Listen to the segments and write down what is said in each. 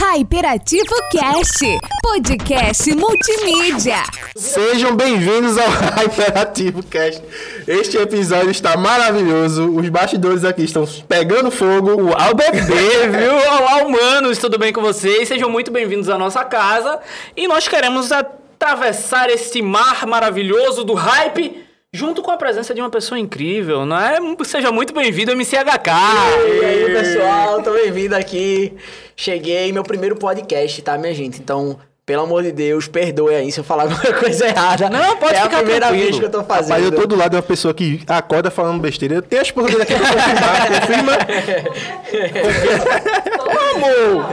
Hyperativo Cast, podcast multimídia. Sejam bem-vindos ao Hyperativo Cast. Este episódio está maravilhoso. Os bastidores aqui estão pegando fogo. Uau, bebê, viu? Olá, humanos, tudo bem com vocês? Sejam muito bem-vindos à nossa casa. E nós queremos atravessar este mar maravilhoso do hype junto com a presença de uma pessoa incrível, não é? Seja muito bem-vindo, MCHK! E aí, pessoal, tô bem-vindo aqui. Cheguei, meu primeiro podcast, tá, minha gente? Então, pelo amor de Deus, perdoe aí se eu falar alguma coisa errada. Não, pode É a ficar primeira tranquilo. vez que eu tô fazendo. Mas eu tô do lado de uma pessoa que acorda falando besteira. Eu tenho a esposa dele aqui pra confirmar. Confirma. Ô, amor!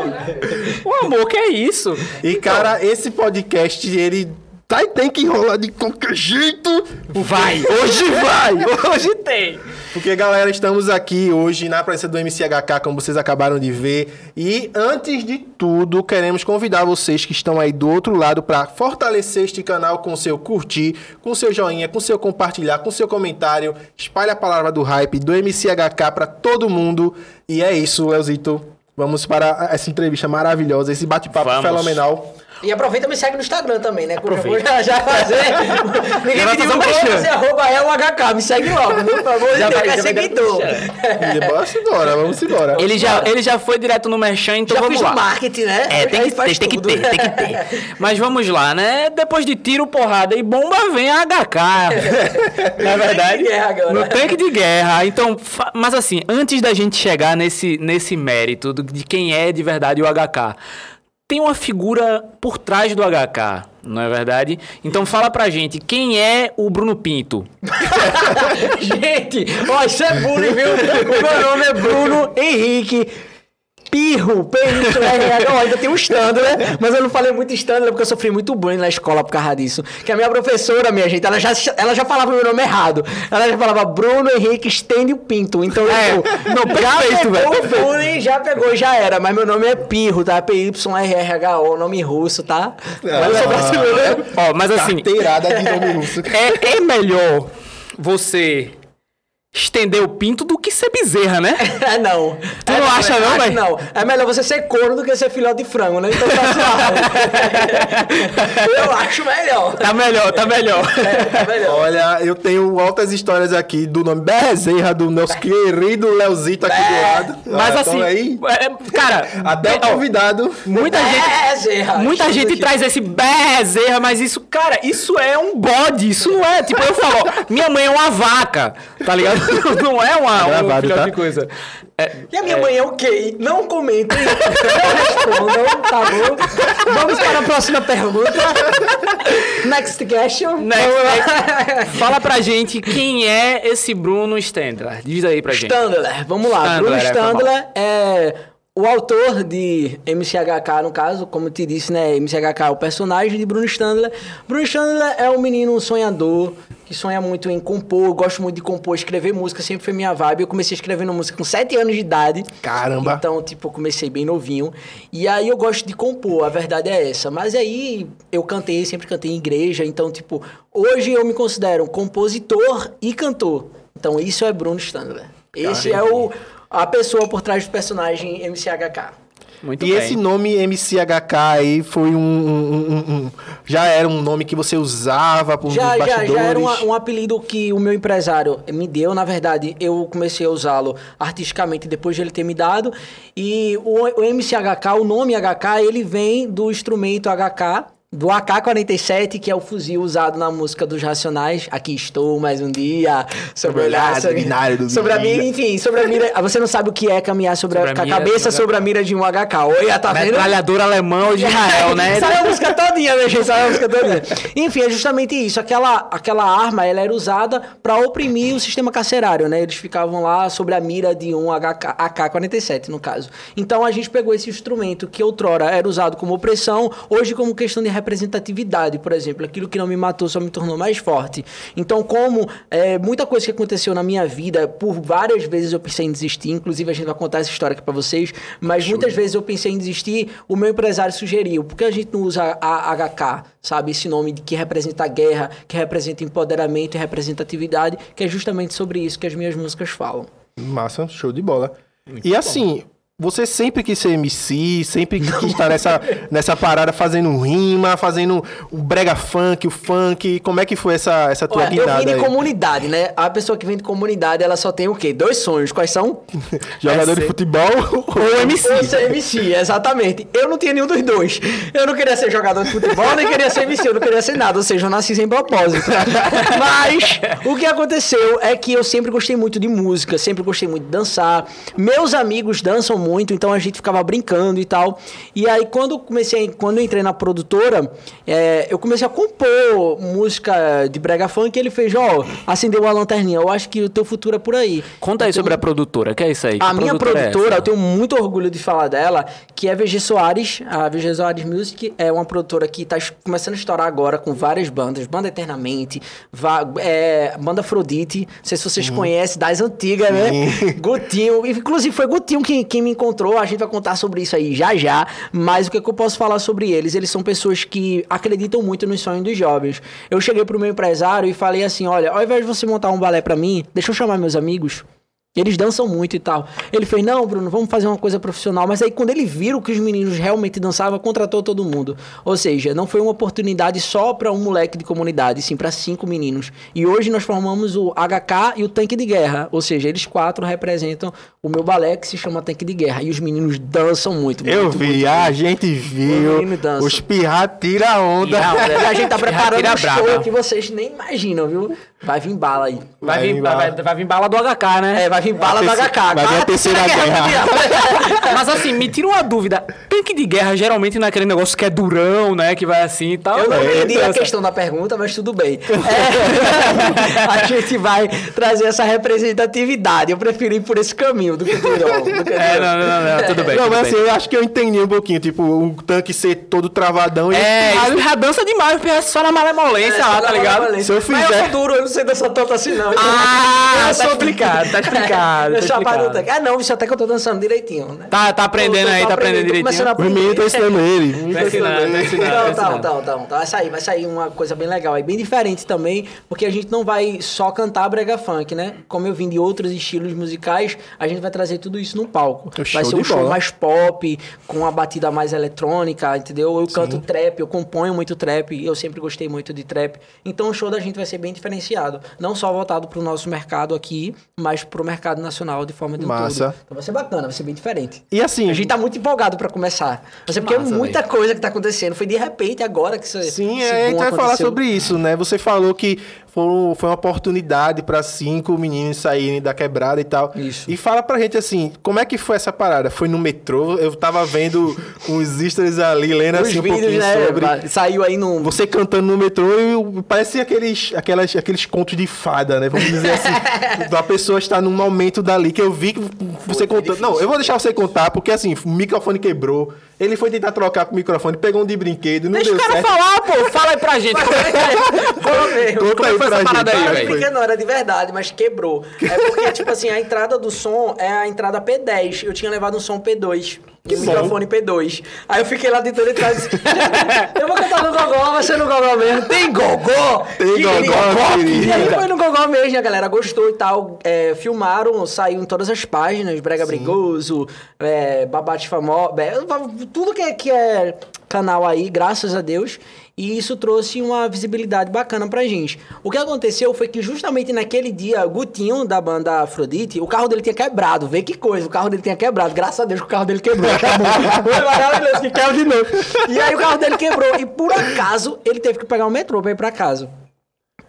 Ô, amor, que é isso? E, cara, esse podcast, ele tá e tem que enrolar de qualquer jeito. Vai! Hoje vai! Hoje tem! Porque, galera, estamos aqui hoje na presença do MCHK, como vocês acabaram de ver. E, antes de tudo, queremos convidar vocês que estão aí do outro lado para fortalecer este canal com seu curtir, com seu joinha, com seu compartilhar, com seu comentário. Espalhe a palavra do hype do MCHK para todo mundo. E é isso, Leozito. Vamos para essa entrevista maravilhosa, esse bate-papo fenomenal. E aproveita e me segue no Instagram também, né? Porque eu já, já fazer. Ninguém Já pediu um pra merchan. fazer arroba é o HK. Me segue logo, viu? Por favor, Já já vai- quer já vai dar seguidor. merchan. E vamos embora, vamos embora. Ele já, ele já foi direto no Merchan, então Já vamos fiz lá. o marketing, né? É, tem que, tem, tem que ter, tem que ter. Mas vamos lá, né? Depois de tiro, porrada e bomba, vem a HK. Na é verdade, tanque de guerra agora. no tanque de guerra. Então, mas assim, antes da gente chegar nesse, nesse mérito de quem é de verdade o HK, tem uma figura por trás do HK, não é verdade? Então fala pra gente, quem é o Bruno Pinto? Gente, ó, isso é bullying, viu? O meu nome é Bruno Henrique. Pirro, P-Y-R-H. Ó, ainda tem um stand, né? Mas eu não falei muito stand, né? Porque eu sofri muito bullying na escola por causa disso. Que a minha professora, minha gente, ela já, ela já falava meu nome errado. Ela já falava Bruno Henrique Estênio Pinto. Então, É, eu, não, já perfeito, pegou velho, o bullying, já pegou, já era. Mas meu nome é Pirro, tá? P-Y-R-R-H-O, nome russo, tá? Mas eu sou brasileiro. Ó, mas assim, Carteirada de nome russo. é, é melhor você estender o pinto do que ser bezerra, né? É, não. Tu É, não acha, não, velho? Não. É melhor você ser corno do que ser filhote de frango, né? Então tá suave. Eu acho melhor. Tá melhor, tá melhor. É melhor. Olha, eu tenho altas histórias aqui do nome Bezerra, do nosso querido Leozito aqui do lado. Mas Ah, assim, então aí, é, cara, até o ó, convidado. muita gente, Bezerra. muita gente aqui. traz esse bezerra, mas isso, cara, isso é um bode, isso não é, tipo, eu falo, ó, minha mãe é uma vaca, tá ligado? Não é uma, um Gravado, filhote tá? de coisa. É, E a minha mãe é o quê? Não comentem. Não respondam, tá bom? Vamos para a próxima pergunta. Next question. Next, next. Fala pra gente quem é esse Bruno Stendler. Diz aí pra gente. Standler, vamos lá. Standler, Bruno é. Standler é o autor de MCHK, no caso, como eu te disse, né? MCHK é o personagem de Bruno Standler. Bruno Standler é um menino sonhador, que sonha muito em compor, gosto muito de compor, escrever música, sempre foi minha vibe. Eu comecei escrevendo música com 7 anos de idade. Caramba. Então, tipo, eu comecei bem novinho. E aí eu gosto de compor, a verdade é essa. Mas aí eu cantei, sempre cantei em igreja. Então, tipo, hoje eu me considero um compositor e cantor. Então, isso é Bruno Standler. Esse é o, a pessoa por trás do personagem MCHK. Muito E bem. esse nome MCHK aí foi um, um- um- um- Já era um nome que você usava por Já, nos já, bastidores? já era um, um apelido que o meu empresário me deu. Na verdade, eu comecei a usá-lo artisticamente depois de ele ter me dado. E o, o MCHK, o nome HK, ele vem do instrumento HK, do AK-47, que é o fuzil usado na música dos Racionais. Aqui estou mais um dia, sobre o olhar sanguinário do sobre a mira, enfim, sobre a mira. Você não sabe o que é caminhar sobre, Sobre a, a com a mira, cabeça sobre a- sobre mira de um HK. Olha, tá vendo? Metralhador alemão ou de Israel, né? Sabe a música todinha, minha gente, sabe a música todinha. Enfim, é justamente isso. Aquela, aquela arma, ela era usada pra oprimir o sistema carcerário, né? Eles ficavam lá sobre a mira de um HK AK-47, no caso. Então a gente pegou esse instrumento que outrora era usado como opressão, hoje como questão de representatividade, por exemplo. Aquilo que não me matou só me tornou mais forte. Então, como é, muita coisa que aconteceu na minha vida, por várias vezes eu pensei em desistir, inclusive a gente vai contar essa história aqui pra vocês, mas muitas vezes eu pensei em desistir, o meu empresário sugeriu, por que a gente não usa a HK, sabe? Esse nome de que representa a guerra, que representa empoderamento e representatividade, que é justamente sobre isso que as minhas músicas falam. Massa, show de bola. e assim, você sempre quis ser MC, sempre quis estar nessa, nessa parada fazendo rima, fazendo o brega funk, o funk. Como é que foi essa, essa tua Olha, eu guinada vim de aí? comunidade, né? A pessoa que vem de comunidade, ela só tem o quê? Dois sonhos. Quais são? Jogador É de ser- futebol Ou MC. Ou ser MC, exatamente. Eu não tinha nenhum dos dois. Eu não queria ser jogador de futebol, nem queria ser MC, eu não queria ser nada. Ou seja, eu nasci sem propósito. Mas o que aconteceu é que eu sempre gostei muito de música, sempre gostei muito de dançar. Meus amigos dançam muito, então a gente ficava brincando e tal. E aí, quando comecei, quando eu entrei na produtora, é, eu comecei a compor música de brega funk e ele fez, ó, acendeu uma lanterninha. Eu acho que o teu futuro é por aí. Conta aí sobre a produtora, que é isso aí? A Que minha é produtora, essa? eu tenho muito orgulho de falar dela, que é VG Soares. A VG Soares Music é uma produtora que está começando a estourar agora com várias bandas. Banda Eternamente, va- é, Banda Afrodite, não sei se vocês conhecem, das antigas, né? Gutinho, inclusive foi Gutinho quem, quem me encontrou, a gente vai contar sobre isso aí já já, mas o que, que eu posso falar sobre eles? Eles são pessoas que acreditam muito nos sonhos dos jovens. Eu cheguei pro meu empresário e falei assim, olha, ao invés de você montar um balé pra mim, deixa eu chamar meus amigos, eles dançam muito e tal. Ele fez, não, Bruno, vamos fazer uma coisa profissional. Mas aí, quando ele viram que os meninos realmente dançavam, contratou todo mundo. Ou seja, não foi uma oportunidade só para um moleque de comunidade, sim para cinco meninos. E hoje nós formamos o HK e o Tanque de Guerra. Ou seja, eles quatro representam o meu balé que se chama Tanque de Guerra. E os meninos dançam muito. Eu muito, vi, muito, a gente viu. Os pirra tira onda. Tira a onda. A gente tá preparando um show braba. que vocês nem imaginam, viu? Vai vir bala aí. Vai, Vai vir, bala. vai, vai vir bala do HK, né? É, vai vir bala do HK. vai vir a terceira guerra. Mas assim, me tira uma dúvida. Tanque de guerra geralmente não é aquele negócio que é durão, né? Que vai assim e tal. Eu não É, entendi a questão da pergunta, mas tudo bem. É, a gente vai trazer essa representatividade. Eu prefiro ir por esse caminho do que durão. do que É, não, não, não, não, tudo bem. Não, tudo mas bem. assim, eu acho que eu entendi um pouquinho. Tipo, o tanque ser todo travadão e. É, já dança demais, é só na malemolência lá, tá ligado? Se eu Mas eu fizer- sou duro, eu sei dançar tanto assim, não. Ah, tá explicado, tá explicado, tá sou apagado do explicado. tanque. Ah, não, isso até que eu tô dançando direitinho, né? Tá, tá aprendendo tô- aí, tô tá aprendendo tô começando a direitinho. O menino tá ensinando ele. o menino Tá tá ensinando, tá ensinando. Então, então, então, então, então. Vai sair, vai sair uma coisa bem legal aí, bem diferente também, porque a gente não vai só cantar brega funk, né? Como eu vim de outros estilos musicais, a gente vai trazer tudo isso no palco. É show vai ser um show bola. mais pop, com uma batida mais eletrônica, entendeu? Eu canto trap, eu componho muito trap, eu sempre gostei muito de trap. Então o show da gente vai ser bem diferenciado, não só voltado pro nosso mercado aqui, mas pro mercado nacional de forma de Massa. todo. Então vai ser bacana, vai ser bem diferente. E assim, A gente tá muito empolgado pra começar. Mas é porque massa, muita coisa que tá acontecendo. Foi de repente agora que isso Sim, é, a gente vai falar sobre isso, né? Você falou que foram- foi uma oportunidade para cinco meninos saírem da quebrada e tal. Isso. E fala pra gente assim, como é que foi essa parada? Foi no metrô? Eu tava vendo uns stories ali, lendo Os assim um vídeos, pouquinho né? sobre... Saiu aí no. Você cantando no metrô e parecia aqueles, aquelas, aqueles contos de fada, né? Vamos dizer assim. da pessoa estar num momento dali que eu vi que você contando. Não, eu vou deixar você contar, porque assim, o microfone quebrou. Ele foi tentar trocar pro microfone, pegou um de brinquedo, não Deixa o deu cara certo. falar, pô. Fala aí pra gente. Como é que é? Conta Como é aí que foi pra essa parada aí, é velho? Porque não era de verdade, mas quebrou. É porque, tipo assim, a entrada do som é a entrada P10. Eu tinha levado um som P2. Que um microfone P2. Aí eu fiquei lá dentro e disse, eu vou cantar no gogó, vai ser no gogó mesmo. Tem gogó? Tem Que gogó, querida. E aí foi no gogó mesmo, a galera gostou e tal. É, filmaram, saiu em todas as páginas, Brega Brigoso, é, Babate Famoso, tudo que é, que é canal aí, graças a Deus. E isso trouxe uma visibilidade bacana pra gente. O que aconteceu foi que justamente naquele dia, Gutinho, da banda Afrodite, o carro dele tinha quebrado. Vê que coisa, o carro dele tinha quebrado. Graças a Deus que o carro dele quebrou. Foi maravilhoso, que de novo. E aí o carro dele quebrou. E por acaso, ele teve que pegar o metrô pra ir pra casa.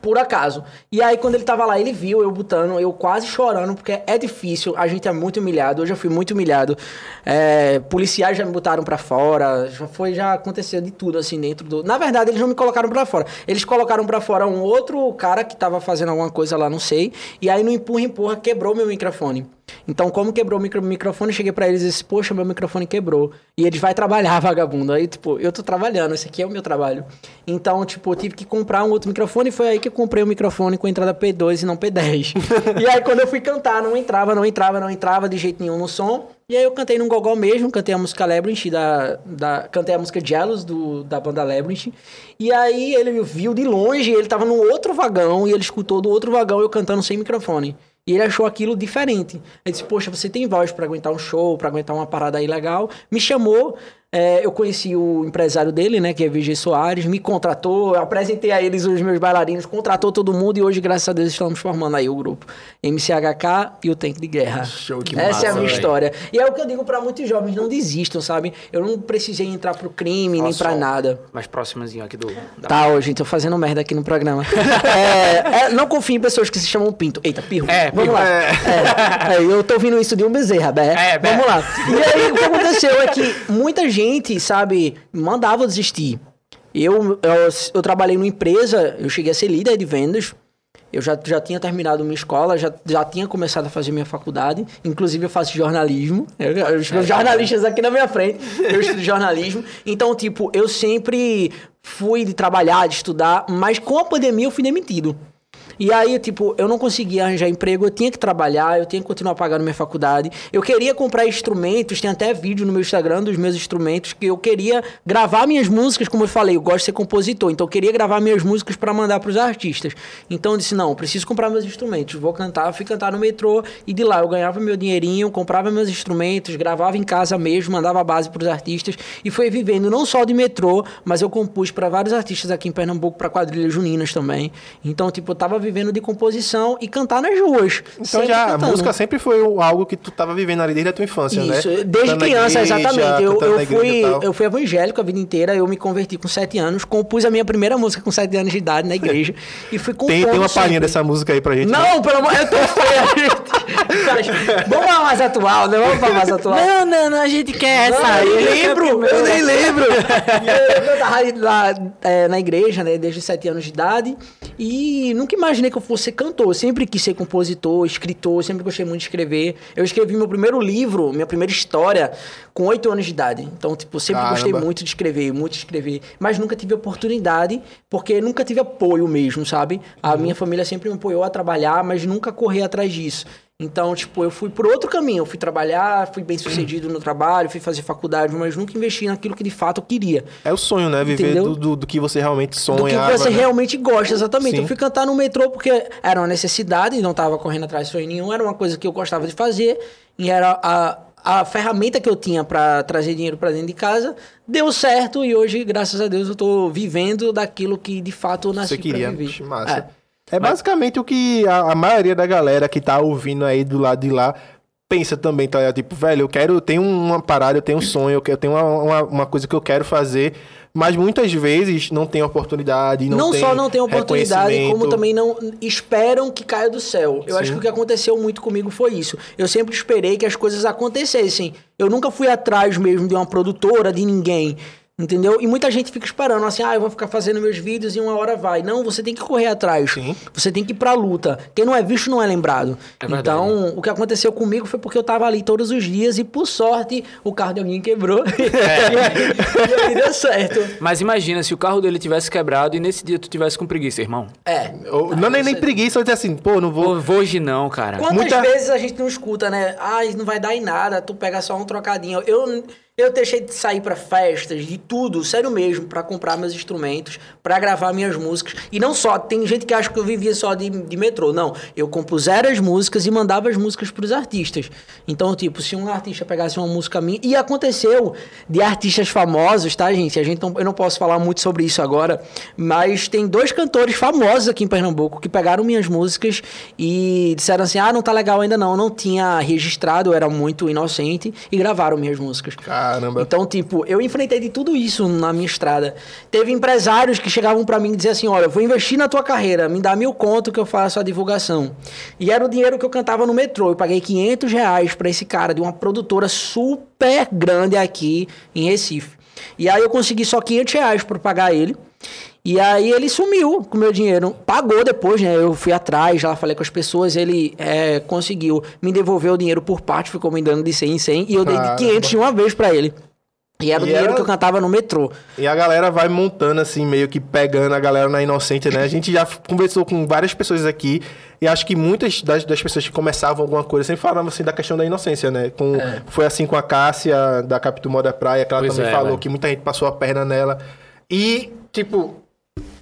Por acaso. E aí, quando ele tava lá, ele viu eu botando, eu quase chorando, porque é difícil, a gente é muito humilhado, eu já fui muito humilhado. É, policiais já me botaram pra fora, já foi, já aconteceu de tudo, assim, dentro do... Na verdade, eles não me colocaram pra fora. Eles colocaram pra fora um outro cara que tava fazendo alguma coisa lá, não sei, e aí no empurra, empurra, quebrou meu microfone. Então, como quebrou o micro- microfone, cheguei pra eles e disse, poxa, meu microfone quebrou. E eles vai trabalhar, vagabundo. Aí, tipo, eu tô trabalhando, esse aqui é o meu trabalho. Então, tipo, eu tive que comprar um outro microfone e foi aí que eu comprei o microfone com entrada P2 e não P10. e aí, quando eu fui cantar, não entrava, não entrava, não entrava de jeito nenhum no som. E aí eu cantei num gogó mesmo, cantei a música Labyrinth, da, da, cantei a música Jealous do, da banda Labyrinth. E aí ele me viu de longe, ele tava num outro vagão e ele escutou do outro vagão eu cantando sem microfone. E ele achou aquilo diferente. Ele disse, poxa, você tem voz pra aguentar um show, pra aguentar uma parada aí legal. Me chamou, é, eu conheci o empresário dele, né, que é VG Soares, me contratou, eu apresentei a eles os meus bailarinos, contratou todo mundo e hoje, graças a Deus, estamos formando aí o grupo MCHK e o Tanque de Guerra. Show, que Essa massa, é a minha velho. história. E é o que eu digo pra muitos jovens, não desistam, sabe? Eu não precisei entrar pro crime, nem pra só. nada. Mais próximazinho aqui do. Tá, gente, tô fazendo merda aqui no programa. É, é, não confie em pessoas que se chamam Pinto. Eita, pirro. É, Vamos lá. É, é, eu tô ouvindo isso de um bezerra, Bé. É, Bé. Vamos lá. E aí, o que aconteceu é que muita gente, sabe, mandava desistir. Eu, eu, eu trabalhei numa empresa, eu cheguei a ser líder de vendas. Eu já, já tinha terminado minha escola, já, já tinha começado a fazer minha faculdade. Inclusive, eu faço jornalismo. Eu, eu, os meus jornalistas aqui na minha frente. Eu estudo jornalismo. Então, tipo, eu sempre fui de trabalhar, de estudar, mas com a pandemia eu fui demitido. E aí, tipo, eu não conseguia arranjar emprego, eu tinha que trabalhar, eu tinha que continuar pagando minha faculdade. Eu queria comprar instrumentos, tem até vídeo no meu Instagram dos meus instrumentos, que eu queria gravar minhas músicas, como eu falei, eu gosto de ser compositor, então eu queria gravar minhas músicas para mandar para os artistas. Então eu disse: não, eu preciso comprar meus instrumentos, vou cantar, fui cantar no metrô, e de lá eu ganhava meu dinheirinho, comprava meus instrumentos, gravava em casa mesmo, mandava a base para os artistas, e foi vivendo não só de metrô, mas eu compus para vários artistas aqui em Pernambuco, para quadrilhas juninas também. Então, tipo, eu tava vivendo de composição e cantar nas ruas. Então já a cantando. música sempre foi algo que tu tava vivendo ali desde a tua infância, né? Isso, desde Cantando criança, igreja, exatamente. Eu, eu, fui, eu fui evangélico a vida inteira, eu me converti com 7 anos, compus a minha primeira música com 7 anos de idade na igreja e fui compondo Tem, tem uma palhinha dessa música aí pra gente. né? Não, pelo amor tô feia, gente. Vamos pra mais atual, né? Vamos pra mais atual. Não, não, não, a gente quer Não, essa aí. eu lembro, eu nem lembro. eu tava lá é, na igreja, né, desde 7 anos de idade, e nunca imaginei que eu fosse ser cantor. Eu sempre quis ser compositor, escritor, sempre gostei muito de escrever. Eu escrevi meu primeiro livro, minha primeira história, com 8 anos de idade. Então, tipo, sempre gostei Caramba. muito de escrever, muito de escrever, mas nunca tive oportunidade, porque nunca tive apoio mesmo, sabe? A minha família sempre me apoiou a trabalhar, mas nunca corri atrás disso. Então, tipo, eu fui por outro caminho. Eu fui trabalhar, fui bem sucedido no trabalho, fui fazer faculdade, mas nunca investi naquilo que de fato eu queria. É o sonho, né? Viver do, do, do que você realmente sonha. Do que você né? realmente gosta, exatamente. Sim. Eu fui cantar no metrô porque era uma necessidade, não tava correndo atrás de sonho nenhum, era uma coisa que eu gostava de fazer e era a, a ferramenta que eu tinha pra trazer dinheiro pra dentro de casa. Deu certo e hoje, graças a Deus, eu tô vivendo daquilo que de fato eu nasci Você queria. pra viver. Massa. É, basicamente o que a, a maioria da galera que tá ouvindo aí do lado de lá pensa também, tá? Tipo, velho, eu quero, eu tenho uma parada, eu tenho um sonho, eu tenho uma, uma, uma coisa que eu quero fazer, mas muitas vezes não tem oportunidade, não, Não, tem só não tem oportunidade, como também não esperam que caia do céu. Eu acho Sim. que o que aconteceu muito comigo foi isso. Eu sempre esperei que as coisas acontecessem. Eu nunca fui atrás mesmo de uma produtora, de ninguém. Entendeu? E muita gente fica esperando assim, ah, eu vou ficar fazendo meus vídeos e uma hora vai. Não, você tem que correr atrás. Sim. Você tem que ir pra luta. Quem não é visto não é lembrado. É verdade. então, o que aconteceu comigo foi porque eu tava ali todos os dias e, por sorte, o carro de alguém quebrou. e aí deu certo. Mas imagina se o carro dele tivesse quebrado e nesse dia tu tivesse com preguiça, irmão. É. Ou- não, nem, nem preguiça, eu dizer assim, pô, não vou. Pô, vou hoje não, cara. Quantas Muita- vezes a gente não escuta, né? Ah, isso não vai dar em nada, tu pega só um trocadinho. Eu, eu deixei de sair pra festas, de tudo, sério mesmo, pra comprar meus instrumentos, pra gravar minhas músicas. E não só, tem gente que acha que eu vivia só de, de metrô. Não, eu compusera as músicas e mandava as músicas pros artistas. Então, tipo, se um artista pegasse uma música minha. E aconteceu de artistas famosos, tá, gente? A gente não, eu não posso falar muito sobre isso agora, mas tem dois cantores famosos aqui em Pernambuco que pegaram minhas músicas e disseram assim: ah, não tá legal ainda não. Não tinha registrado, era muito inocente e gravaram minhas músicas. Caramba. Então, tipo, eu enfrentei de tudo isso na minha estrada. Teve empresários que chegavam pra mim e diziam assim: olha, eu vou investir na tua carreira, me dá mil conto que eu faço a divulgação. E era o dinheiro que eu cantava no metrô. Eu paguei 500 reais pra esse cara de uma produtora super grande aqui em Recife. E aí eu consegui só 500 reais pra pagar ele. E aí ele sumiu com o meu dinheiro. Pagou depois, né? Eu fui atrás, já falei com as pessoas, ele é, conseguiu me devolver o dinheiro por parte, ficou me dando de 100 em 100, e eu dei de Caramba. 500 de uma vez pra ele. E era o E dinheiro era- que eu cantava no metrô. E a galera vai montando, assim, meio que pegando a galera na inocente, né? A gente já conversou com várias pessoas aqui e acho que muitas das, das pessoas que começavam alguma coisa sempre falavam, assim, da questão da inocência, né? Com, Foi assim com a Cássia, da Capitu Moda Praia, que ela Pois também é, falou velho. que muita gente passou a perna nela. E, tipo,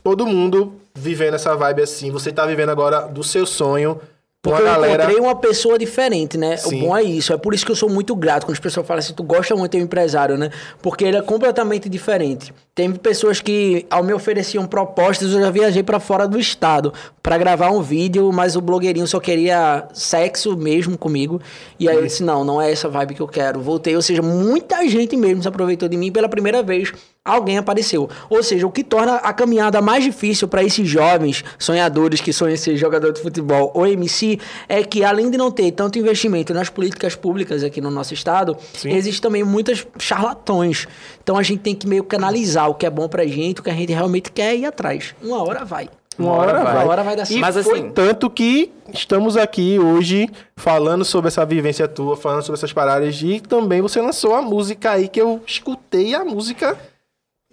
todo mundo vivendo essa vibe assim. Você tá vivendo agora do seu sonho Porque eu galera- encontrei uma pessoa diferente, né? Sim. O bom é isso. É por isso que eu sou muito grato quando as pessoas falam assim, tu gosta muito do empresário, né? Porque ele é completamente diferente. Tem pessoas que, ao me ofereciam propostas, eu já viajei pra fora do estado pra gravar um vídeo, mas o blogueirinho só queria sexo mesmo comigo. E aí eu disse, não, não é essa vibe que eu quero. Voltei, ou seja, muita gente mesmo se aproveitou de mim pela primeira vez. Alguém apareceu. Ou seja, o que torna a caminhada mais difícil para esses jovens sonhadores que sonham em ser jogador de futebol ou MC é que, além de não ter tanto investimento nas políticas públicas aqui no nosso estado, existe também muitas charlatões. Então a gente tem que meio que analisar o que é bom pra gente, o que a gente realmente quer ir atrás. Uma hora vai. Uma hora vai. Uma hora vai dar E certo. Mas foi assim- tanto que estamos aqui hoje falando sobre essa vivência tua, falando sobre essas paradas e também você lançou a música aí que eu escutei a música.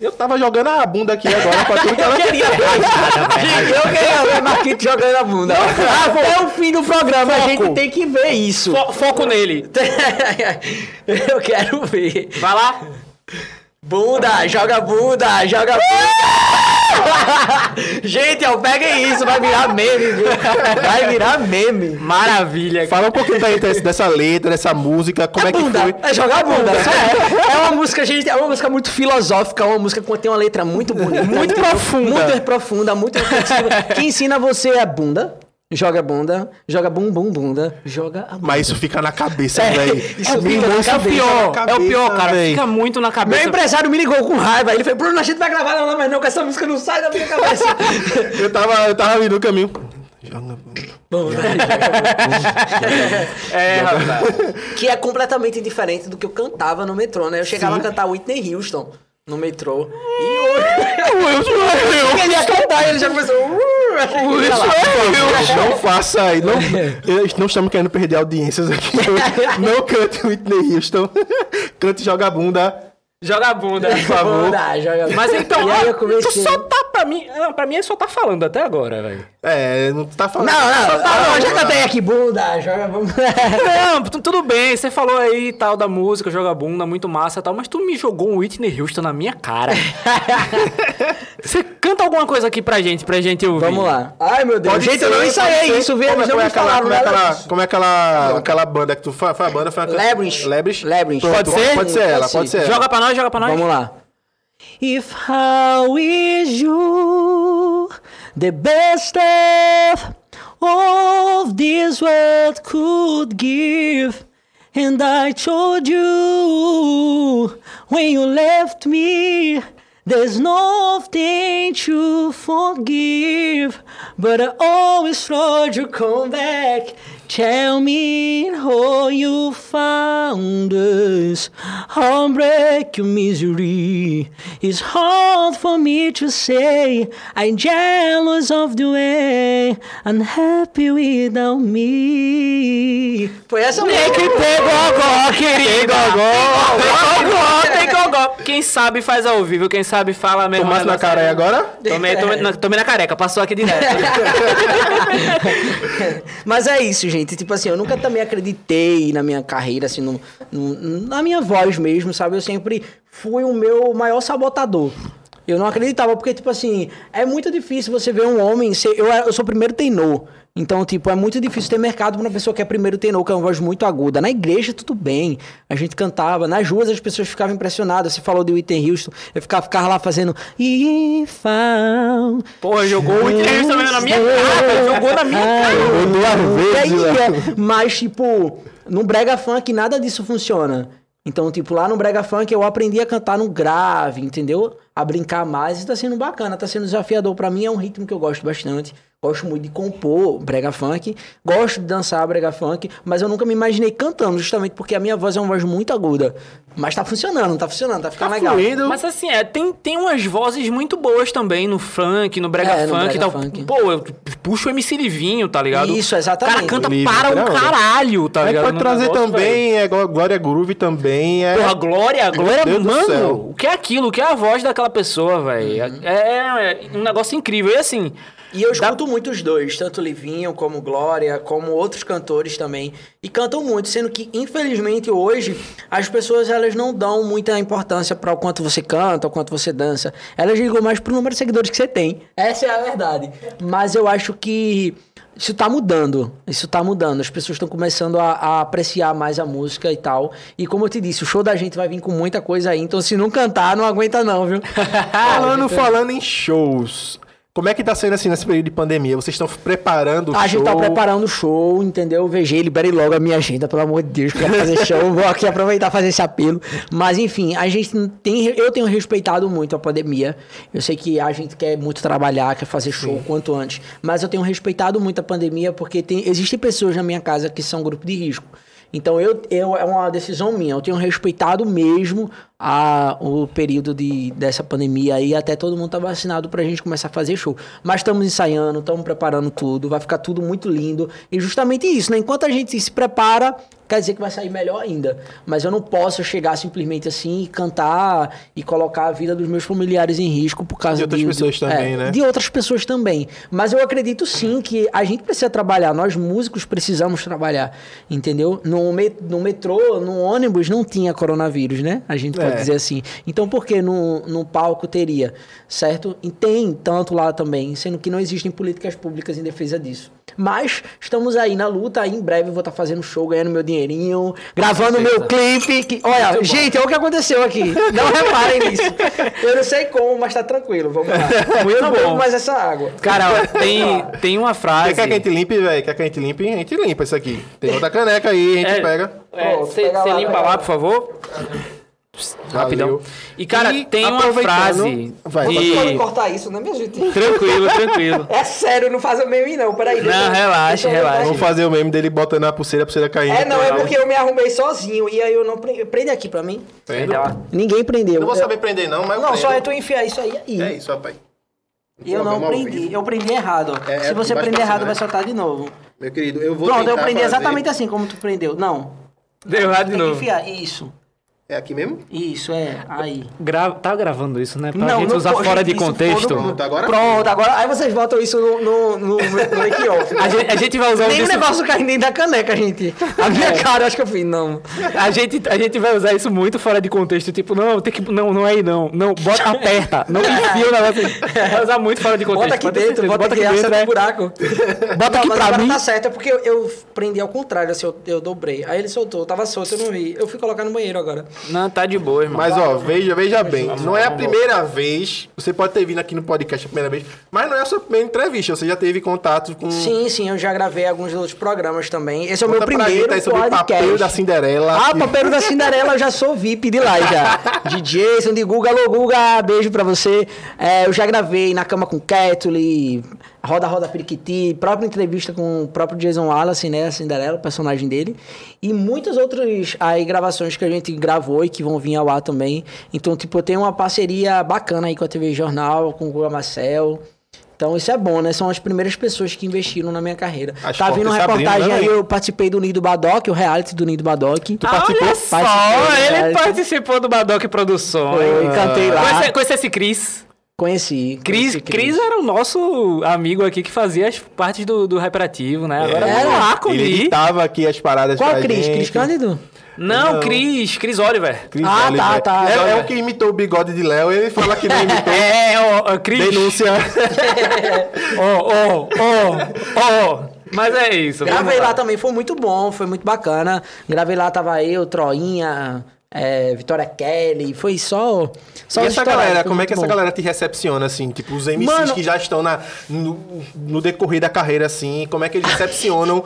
Eu tava jogando a bunda aqui agora pra tudo que ela queria. Eu queria ver Marquito jogando a bunda. Até o fim do programa a Foco. gente tem que ver isso. Fo- foco nele. Eu quero ver. Vai lá. Bunda, joga bunda, joga bunda. gente, ó, peguem isso, vai virar meme, viu? Vai virar meme. Maravilha. Fala um pouquinho daí dessa letra, dessa música, como é, que bunda, foi. é jogar bunda, só é. É uma música, gente, é uma música muito filosófica, uma música que tem uma letra muito bonita. Muito profunda. Muito profunda, muito reflexiva, que ensina você a bunda, joga bunda, joga bum bum bunda, joga a bunda. Mas isso fica na cabeça, É, velho. isso Me fica na lança É o cabeça, pior, na é o pior, cabeça, cara. véi. Fica muito na Meu cabeça. empresário me ligou com raiva. Ele falou, Bruno, a gente vai gravar não, não, mas não, que essa música não sai da minha cabeça. Eu tava, eu tava vindo no caminho. Joga bunda. É, rapaz. que é completamente diferente do que eu cantava no metrô, né? Eu chegava a cantar Whitney Houston no metrô. E hoje... ele ia cantar e ele já começou... Achei que ia lá. Não faça aí. Não, eu- não estamos querendo perder audiências aqui. Não cante Whitney Houston. Cante Joga Bunda. Joga a bunda. Por favor. Bunda, joga- Mas então, E aí ó, eu comecei... tu só tá pra mim. Não, pra mim ele só tá falando até agora, velho. É, não tá falando. Não, não, Tá não, já cantei aqui, bunda, joga bunda. Não, tu- tudo bem, você falou aí tal da música, joga bunda, muito massa e tal, mas tu me jogou um Whitney Houston na minha cara. você canta alguma coisa aqui pra gente, pra gente ouvir. Vamos lá. Ai, meu Deus. Pode gente, ser, eu não ensaiei pode isso, viu? Como, é- não como é aquela, como é aquela, como é aquela, aquela banda que tu foi, foi a banda? Foi a Labyrinth. Labyrinth? Labyrinth. Pronto, Pode ser? Pode ser ela, Pode pode ser. ser ela. Joga pra nós, joga pra nós. Vamos lá. If how is you the best of of this world could give and I told you when you left me there's nothing to forgive but I always thought you'd come back Tell me how you found us. Heartbreak your misery. It's hard for me to say. I'm jealous of the way I'm happy without me. Foi essa Tem que ter gogó, querido. Tem gogó, tem gogó. Quem sabe faz ao vivo, quem sabe fala mesmo. Tomasse na negócio cara aí aí. agora? Tomei, tomei, na, tomei na careca, passou aqui direto. Mas é isso, gente. Tipo assim, eu nunca também acreditei na minha carreira, assim, no, no- na minha voz mesmo, sabe? Eu sempre fui o meu maior sabotador. Eu não acreditava, porque, tipo assim, é muito difícil você ver um homem. Ser, eu, eu sou o primeiro tenor. Então, tipo, é muito difícil ter mercado pra uma pessoa que é primeiro tenor, que é uma voz muito aguda. Na igreja, tudo bem. A gente cantava. Nas ruas, as pessoas ficavam impressionadas. Você falou de Whitney Houston. Eu ficava, ficava lá fazendo. Porra, jogou o Whitney Houston na minha cara, jogou na minha cara. Jogou duas aí, vezes, é? Mas, tipo, no brega funk nada disso funciona. Então, tipo, lá no brega funk eu aprendi a cantar no grave, entendeu? A brincar mais. Isso tá sendo bacana, tá sendo desafiador pra mim. É um ritmo que eu gosto bastante. Gosto muito de compor brega funk. Gosto de dançar brega funk. Mas eu nunca me imaginei cantando, justamente porque a minha voz é uma voz muito aguda. Mas tá funcionando, tá funcionando, tá ficando Tá legal. fluindo. Mas assim, é, tem, tem umas vozes muito boas também no funk, no brega É, no funk e tal. funk. Pô, eu puxo o MC Livinho, tá ligado? Isso, O exatamente. cara canta Livre, para um pera, olha. caralho, tá Aí ligado? pode No trazer negócio, velho. também, é, igual Glória Groove também. É, Porra, Glória, Glória, Deus mano, o que é aquilo? O que é a voz daquela pessoa, velho? É, é um negócio incrível. E assim, E eu escuto muito os dois, tanto Livinho como Glória, como outros cantores também. E cantam muito, sendo que, infelizmente, hoje, as pessoas elas não dão muita importância para o quanto você canta, o quanto você dança. Elas ligam mais pro número de seguidores que você tem. Essa é a verdade. Mas eu acho que isso tá mudando. Isso tá mudando. As pessoas estão começando a, a apreciar mais a música e tal. E como eu te disse, o show da gente vai vir com muita coisa aí. Então, se não cantar, não aguenta, não, viu? Falando, falando em shows. Como é que tá sendo assim nesse período de pandemia? Vocês estão preparando o A show? gente tá preparando o show, entendeu? VG, libere logo a minha agenda, pelo amor de Deus, quero fazer show. Vou aqui aproveitar e fazer esse apelo. Mas, enfim, a gente tem. Eu tenho respeitado muito a pandemia. Eu sei que a gente quer muito trabalhar, quer fazer show o quanto antes. Mas eu tenho respeitado muito a pandemia porque tem, existem pessoas na minha casa que são grupo de risco. Então, eu, eu, é uma decisão minha. Eu tenho respeitado mesmo a, o período de, dessa pandemia aí, até todo mundo tá vacinado pra gente começar a fazer show. Mas estamos ensaiando, estamos preparando tudo, vai ficar tudo muito lindo. E justamente isso, né? Enquanto a gente se prepara, quer dizer que vai sair melhor ainda. Mas eu não posso chegar simplesmente assim e cantar e colocar a vida dos meus familiares em risco por causa De outras de- pessoas também, é, né? De outras pessoas também. Mas eu acredito sim que a gente precisa trabalhar, nós músicos precisamos trabalhar, entendeu? No, me- no metrô, no ônibus não tinha coronavírus, né? A gente pode É. dizer assim. Então por que no, no palco teria, certo? E tem tanto lá também, sendo que não existem políticas públicas em defesa disso. Mas estamos aí na luta, aí em breve eu vou estar fazendo show, ganhando meu dinheirinho, gravando meu clipe. Que, olha, gente, é o que aconteceu aqui. Não reparem nisso. Eu não sei como, mas tá tranquilo. Vamos lá. Muito eu não bom. bebo mais essa água. Cara, tem, tem uma frase. Quer que a gente limpe, velho? Quer que a gente limpe? A gente limpa isso aqui. Tem outra caneca aí, a gente É. pega. Você lá, limpa lá, lá. por favor? Rapidão. E, cara, E tem uma frase. Vai. de- Pode cortar isso, né, minha gente? Tranquilo, tranquilo. É sério, não faz meme não, peraí. Não, eu- relaxa, relaxa. Vamos fazer o meme dele botando a pulseira, a pulseira caindo. É, não, é porque eu me arrumei sozinho e aí eu não prende, prende aqui pra mim. Prende. Ninguém prendeu. Não vou saber prender não, mas eu Não, só é tu enfiar isso aí aí. É isso, rapaz. E eu não prendi. vivo. Eu prendi errado. É, é Se você prender errado, cima, vai né? soltar de novo. Meu querido, eu vou Pronto, eu prendi fazer- exatamente assim como tu prendeu. Não. Deu errado de Tem que novo. enfiar. Isso. É aqui mesmo? Isso, é. Aí. Gra... Tá gravando isso, né? Pra Não, gente não usar pode, fora de contexto. Pronto, agora Pronto, agora. Aí vocês botam isso no, no, no, no make-off. A gente, a gente vai usar Nem o isso. negócio caindo dentro da caneca, gente. A minha É. cara, eu acho que eu fiz, não. A gente, a gente vai usar isso muito fora de contexto. Tipo, não, tem que. Não, não é aí não. Não, bota, aperta. Não enfia o negócio. Vai usar muito fora de contexto. Bota aqui dentro, certeza. bota aqui, dentro. é. o buraco. Bota aqui Não, mas pra agora mim. tá certo, é porque eu, eu prendi ao contrário, assim, eu, eu dobrei. Aí ele soltou, tava solto, eu não vi. Eu fui colocar no banheiro agora. Não, tá de boa, irmão. Mas ó, veja, veja bem, não é a primeira vez, você pode ter vindo aqui no podcast a primeira vez, mas não é a sua primeira entrevista, você já teve contato com... Sim, sim, eu já gravei alguns outros programas também. Esse é o meu Conta pra primeiro gente aí sobre o podcast. papel da Cinderela. Ah, papel da Cinderela, eu já sou VIP de lá já. De Jason, de Guga. Alô, Guga, beijo pra você. É, eu já gravei Na Cama com Ketuli, Roda Roda Periquiti, própria entrevista com o próprio Jason Wallace, né, a Cinderela, o personagem dele. E muitas outras aí gravações que a gente gravou e que vão vir ao ar também. Então, tipo, eu tenho uma parceria bacana aí com a TV Jornal, com o Guga Marcel. Então isso é bom, né? São as primeiras pessoas que investiram na minha carreira. As tá vindo portas se abrindo, reportagem né, aí, eu participei do Nido Badoc, o reality do Nido Badoc. Tu participou? Olha só, Participei, ele reality. participou do Badoc Produções. Foi, cantei lá. Conhece, conhece esse Cris? Conheci. Cris, conheci Cris era o nosso amigo aqui que fazia as partes do, do Hyperativo, né? Agora Era. é um Ele editava aqui as paradas Qual pra Cris? gente. Cris Cândido? Não, Cris, Cris Oliver. Cris Ah, Oliver. tá, tá. É, é o que imitou o bigode de Léo, ele fala que não imitou. É, ó, ó, Cris. Denúncia. Ó, ó, ó, ó. Mas é isso. Gravei lá também, foi muito bom, foi muito bacana. Gravei lá, tava eu, Troinha, é, Vitória Kelly, foi só. só e essa galera, como é que essa bom. galera te recepciona, assim? Tipo, os MCs Mano- que já estão na, no, no decorrer da carreira, assim, como é que eles recepcionam?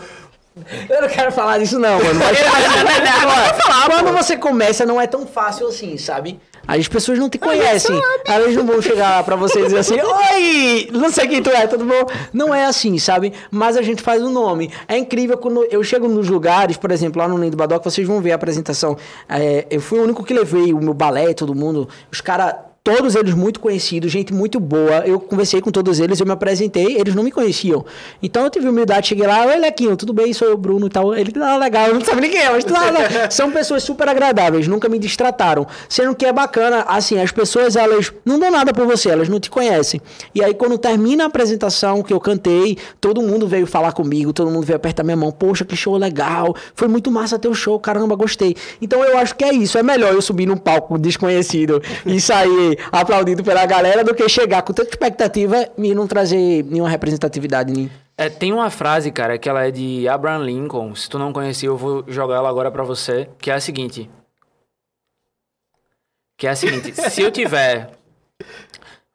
Eu não quero falar disso, não, mano. Mas, Olha, quando você começa, não é tão fácil assim, sabe? As pessoas não te conhecem. Elas não vão chegar pra você e dizer assim: Oi, não sei quem tu é, tudo bom? Não é assim, sabe? Mas a gente faz o nome. É incrível quando eu chego nos lugares, por exemplo, lá no Ninho do Badoc, vocês vão ver a apresentação. É, eu fui o único que levei o meu balé, todo mundo. Os caras. Todos eles muito conhecidos, gente muito boa. Eu conversei com todos eles, eu me apresentei, eles não me conheciam. Então eu tive humildade, cheguei lá, oi Lequinho, tudo bem? Sou eu, Bruno e tal. Ele, ah, legal, eu não sabe nem quem é, mas são pessoas super agradáveis, nunca me distrataram. Sendo que é bacana, assim, as pessoas, elas não dão nada por você, elas não te conhecem. E aí quando termina a apresentação que eu cantei, todo mundo veio falar comigo, todo mundo veio apertar minha mão, poxa, que show legal, foi muito massa teu show, caramba, gostei. Então eu acho que é isso, é melhor eu subir num palco desconhecido e sair aplaudido pela galera do que chegar com tanta expectativa e não trazer nenhuma representatividade. né? É, tem uma frase, cara, que ela é de Abraham Lincoln. Se tu não conhecia, eu vou jogar ela agora pra você, que é a seguinte. Que é a seguinte, se eu tiver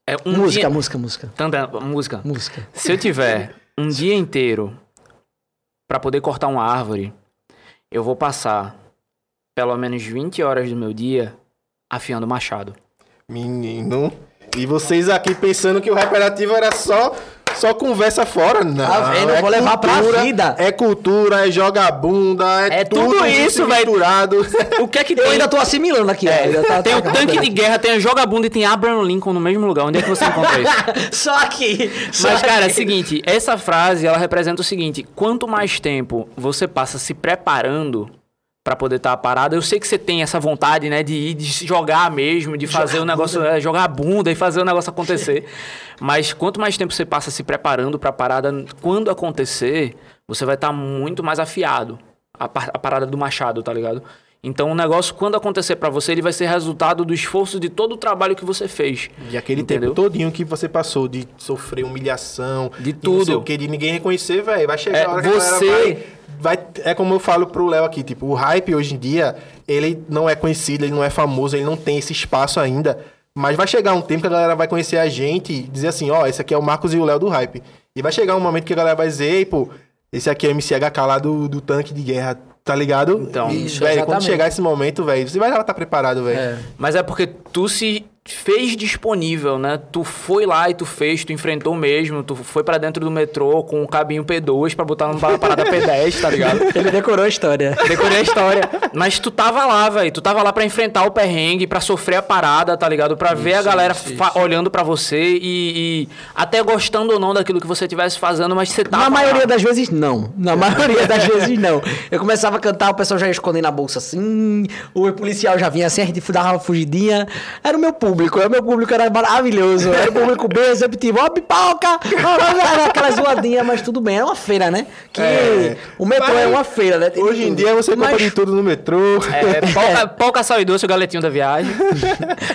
é, um música, dia... música, música. Tanta, música. Música. Se eu tiver um dia inteiro pra poder cortar uma árvore, eu vou passar pelo menos 20 horas do meu dia afiando o machado. Menino. E vocês aqui pensando que o Reparativo era só só conversa fora, não. Tá vendo? Eu vou levar pra vida. É cultura, é joga bunda, é, É tudo tudo isso, velho. O que é que Eu tem? ainda tô assimilando aqui. ó. Ainda tá- Tem tá o tanque de guerra, tem a jogabunda e tem Abraham Lincoln no mesmo lugar. Onde é que você encontra isso? Só aqui. Só Mas, cara, é o seguinte, essa frase, ela representa o seguinte, quanto mais tempo você passa se preparando pra poder estar parado, eu sei que você tem essa vontade, né, de ir, de jogar mesmo, de fazer o negócio, é, jogar a bunda e fazer o negócio acontecer. Mas quanto mais tempo você passa se preparando pra parada, quando acontecer, você vai estar muito mais afiado. A, par- a parada do machado, tá ligado? Então o negócio, quando acontecer pra você, ele vai ser resultado do esforço de todo o trabalho que você fez. E aquele Entendeu? tempo todinho que você passou de sofrer humilhação, De Não sei tudo. o que, de ninguém reconhecer, velho. Vai chegar É, a hora que a galera você- vai, vai. É como eu falo pro Léo aqui, tipo, o hype hoje em dia, ele não é conhecido, ele não é famoso, ele não tem esse espaço ainda. Mas vai chegar um tempo que a galera vai conhecer a gente e dizer assim, ó, esse aqui é o Marcos e o Léo do hype. E vai chegar um momento que a galera vai dizer, pô, esse aqui é o MCHK lá do, do tanque de guerra, tá ligado? Então. e, quando chegar esse momento, velho, você vai estar tá preparado, velho. É. Mas é porque tu se fez disponível, né? Tu foi lá e tu fez, tu enfrentou mesmo, tu foi pra dentro do metrô com o cabinho P2 pra botar numa parada P10, tá ligado? Ele decorou a história. Decorei a história. Mas tu tava lá, velho. Tu tava lá pra enfrentar o perrengue, pra sofrer a parada, tá ligado? Pra ver a galera olhando pra você e, e até gostando ou não daquilo que você estivesse fazendo, mas você tava Na lá. maioria das vezes, não. Na maioria das vezes, não. Eu começava a cantar, o pessoal já ia escondendo a bolsa assim, o policial já vinha assim, a gente dava uma fugidinha. Era o meu público, era o meu público era maravilhoso. Era o público bem receptivo. Ó, pipoca! Era aquela zoadinha, mas tudo bem. Era uma feira, né? Que É. o metrô Mas é uma feira, né? Tem Hoje em dia você compra Mas de tudo no metrô. É, pouca, pouca sal e doce, o galetinho da viagem.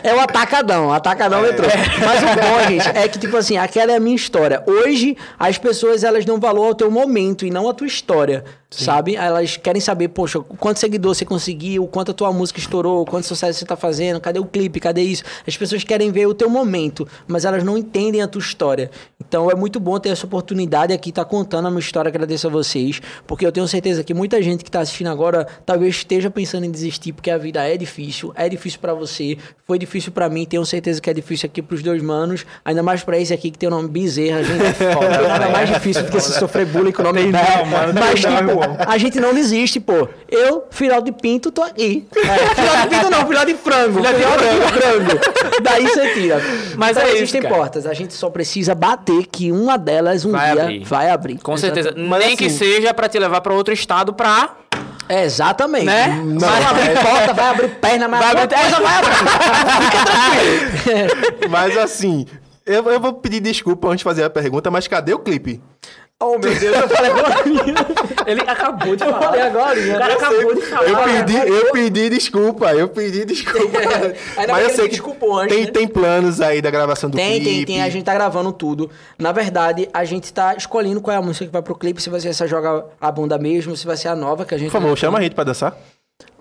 É o atacadão, atacadão metrô. Mas o bom, gente, é que, tipo assim, aquela é a minha história. Hoje, as pessoas, elas dão valor ao teu momento e não à tua história, sabe? Elas querem saber, poxa, quanto seguidor você conseguiu, quanto a tua música estourou, quanto sucesso você tá fazendo, cadê o clipe, cadê isso? As pessoas querem ver o teu momento, mas elas não entendem a tua história. Então, é muito bom ter essa oportunidade aqui, tá contando a minha história, agradeço a vocês, porque eu tenho certeza que muita gente que tá assistindo agora, talvez esteja pensando em desistir, porque a vida é difícil, é difícil pra você, foi difícil pra mim, tenho certeza que é difícil aqui pros dois manos, ainda mais pra esse aqui que tem o nome Bezerra, gente, é foda, nada mais difícil do que se sofrer bullying com o nome dele. Mas, tipo, a gente não desiste, pô. Eu, filhote de pinto, tô aqui. É, filhote de pinto não, filhote de frango. Filhote de frango. Daí você tira. Mas Então, é isso, existem cara. portas, a gente só precisa bater que uma delas um Vai dia abrir. vai abrir. Com certeza. Mas Nem que assim- seja pra te levar pra outro estado pra. É, exatamente. Né? Não, vai abrir porta, vai abrir perna, mas Vai abrir- coisa vai abrir. Fica tranquilo. Mas assim, eu, eu vou pedir desculpa antes de fazer a pergunta, mas cadê o clipe? Oh, meu Deus, eu falei agora. Ele acabou de Eu falei agora. O cara acabou de falar. Eu pedi, agora eu pedi desculpa, eu pedi desculpa. Ainda bem que ele se desculpou antes, tem, né? tem planos aí da gravação do Tem, clipe. tem, tem. A gente tá gravando tudo. Na verdade, a gente tá escolhendo qual é a música que vai pro clipe. Se vai ser essa Joga a Bunda mesmo, se vai ser a nova que a gente... Por favor, chama a gente pra dançar.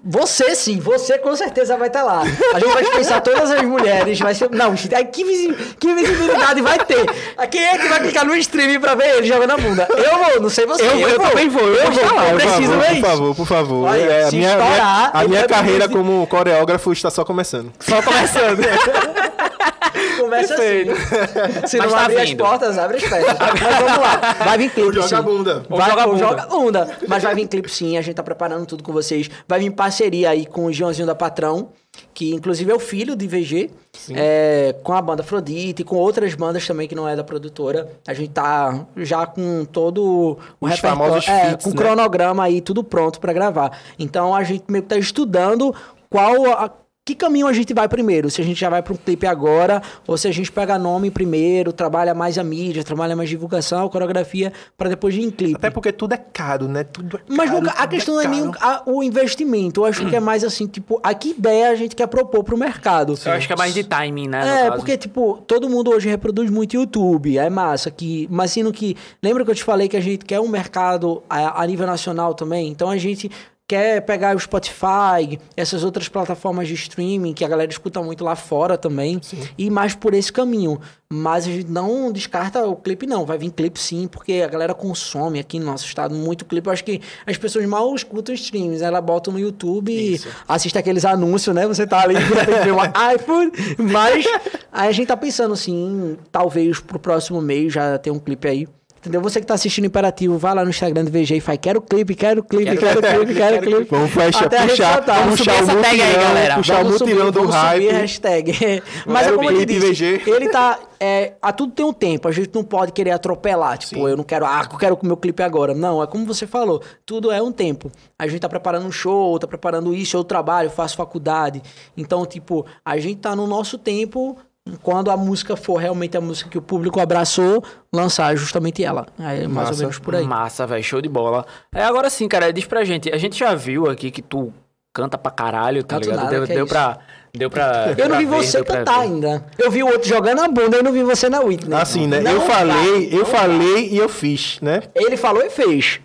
Você sim, você com certeza vai estar lá. A gente vai dispensar todas as mulheres, vai ser... Não, que, visi- que visibilidade vai ter? Quem é que vai clicar no stream pra ver ele jogando a bunda? Eu vou, não sei você. Eu- eu também vou, eu Eu, vou vou, lá, eu preciso ver favor, isso. por favor, por favor. Olha, É, a minha, estourar, minha- a minha carreira como coreógrafo está só começando. Só começando. Começa assim. Se Mas não tá abrir as portas, abre as pernas. Mas vamos lá. Vai vir clipe, Joga sim. a bunda. Ou Vai, joga ou bunda. joga bunda. Mas vai vir clipe sim, a gente tá preparando tudo com vocês. Vai vir parceria aí com o Joãozinho da Patrão, que inclusive é o filho de VG, é, com a banda Afrodite e com outras bandas também que não é da produtora. A gente tá já com todo o Os famosos é, feats, com né? cronograma aí, tudo pronto pra gravar. Então a gente meio que tá estudando qual a- que caminho a gente vai primeiro? Se a gente já vai para um clipe agora, ou se a gente pega nome primeiro, trabalha mais a mídia, trabalha mais divulgação, coreografia, para depois ir em clipe. Até porque tudo é caro, né? Tudo é Mas caro, nunca, a tudo questão não é nem o, a- o investimento. Eu acho que é mais assim, tipo, a que ideia a gente quer propor pro mercado. Eu acho que é mais de timing, né? É, porque, tipo, todo mundo hoje reproduz muito YouTube, é massa. Que, mas sendo que. Lembra que eu te falei que a gente quer um mercado a, a nível nacional também? Então a gente quer pegar o Spotify, essas outras plataformas de streaming que a galera escuta muito lá fora também, e ir mais por esse caminho. Mas a gente não descarta o clipe, não. Vai vir clipe sim, porque a galera consome aqui no nosso estado muito clipe. Eu acho que as pessoas mal escutam streams, ela botam no YouTube e assiste aqueles anúncios, né? Você tá ali, vê uma iPhone, mas aí a gente tá pensando assim, talvez pro próximo mês já ter um clipe aí. Entendeu? Você que tá assistindo Imperativo, vai lá no Instagram do VG e faz quero clipe, quero clipe, quero, clipe, quero clipe. Vamos fechar, puxar, soltar. vamos puxar o essa tag aí, galera. puxar o Vamos subir, mutirão do vamos subir a hype. hashtag. Mas é como disse, VG. ele tá... É, a tudo tem um tempo, a gente não pode querer atropelar. Tipo, Sim. eu não quero... Ah, eu quero o meu clipe agora. Não, é como você falou, tudo é um tempo. A gente tá preparando um show, tá preparando isso, eu trabalho, faço faculdade. Então, tipo, a gente tá no nosso tempo... Quando a música for realmente a música que o público abraçou, lançar justamente ela. Aí, mais ou Massa. menos por aí. Massa, velho, show de bola. É, agora sim, cara, diz pra gente. A gente já viu aqui que tu canta pra caralho, tá Canto ligado? nada, deu, que é deu isso. pra. Deu pra. Eu pra não vi ver, você cantar ver. ainda. Eu vi o outro jogando a bunda, eu não vi você na Whitney. Assim, né? Não eu falei, eu não dá. falei e eu fiz, né? Ele falou e fez.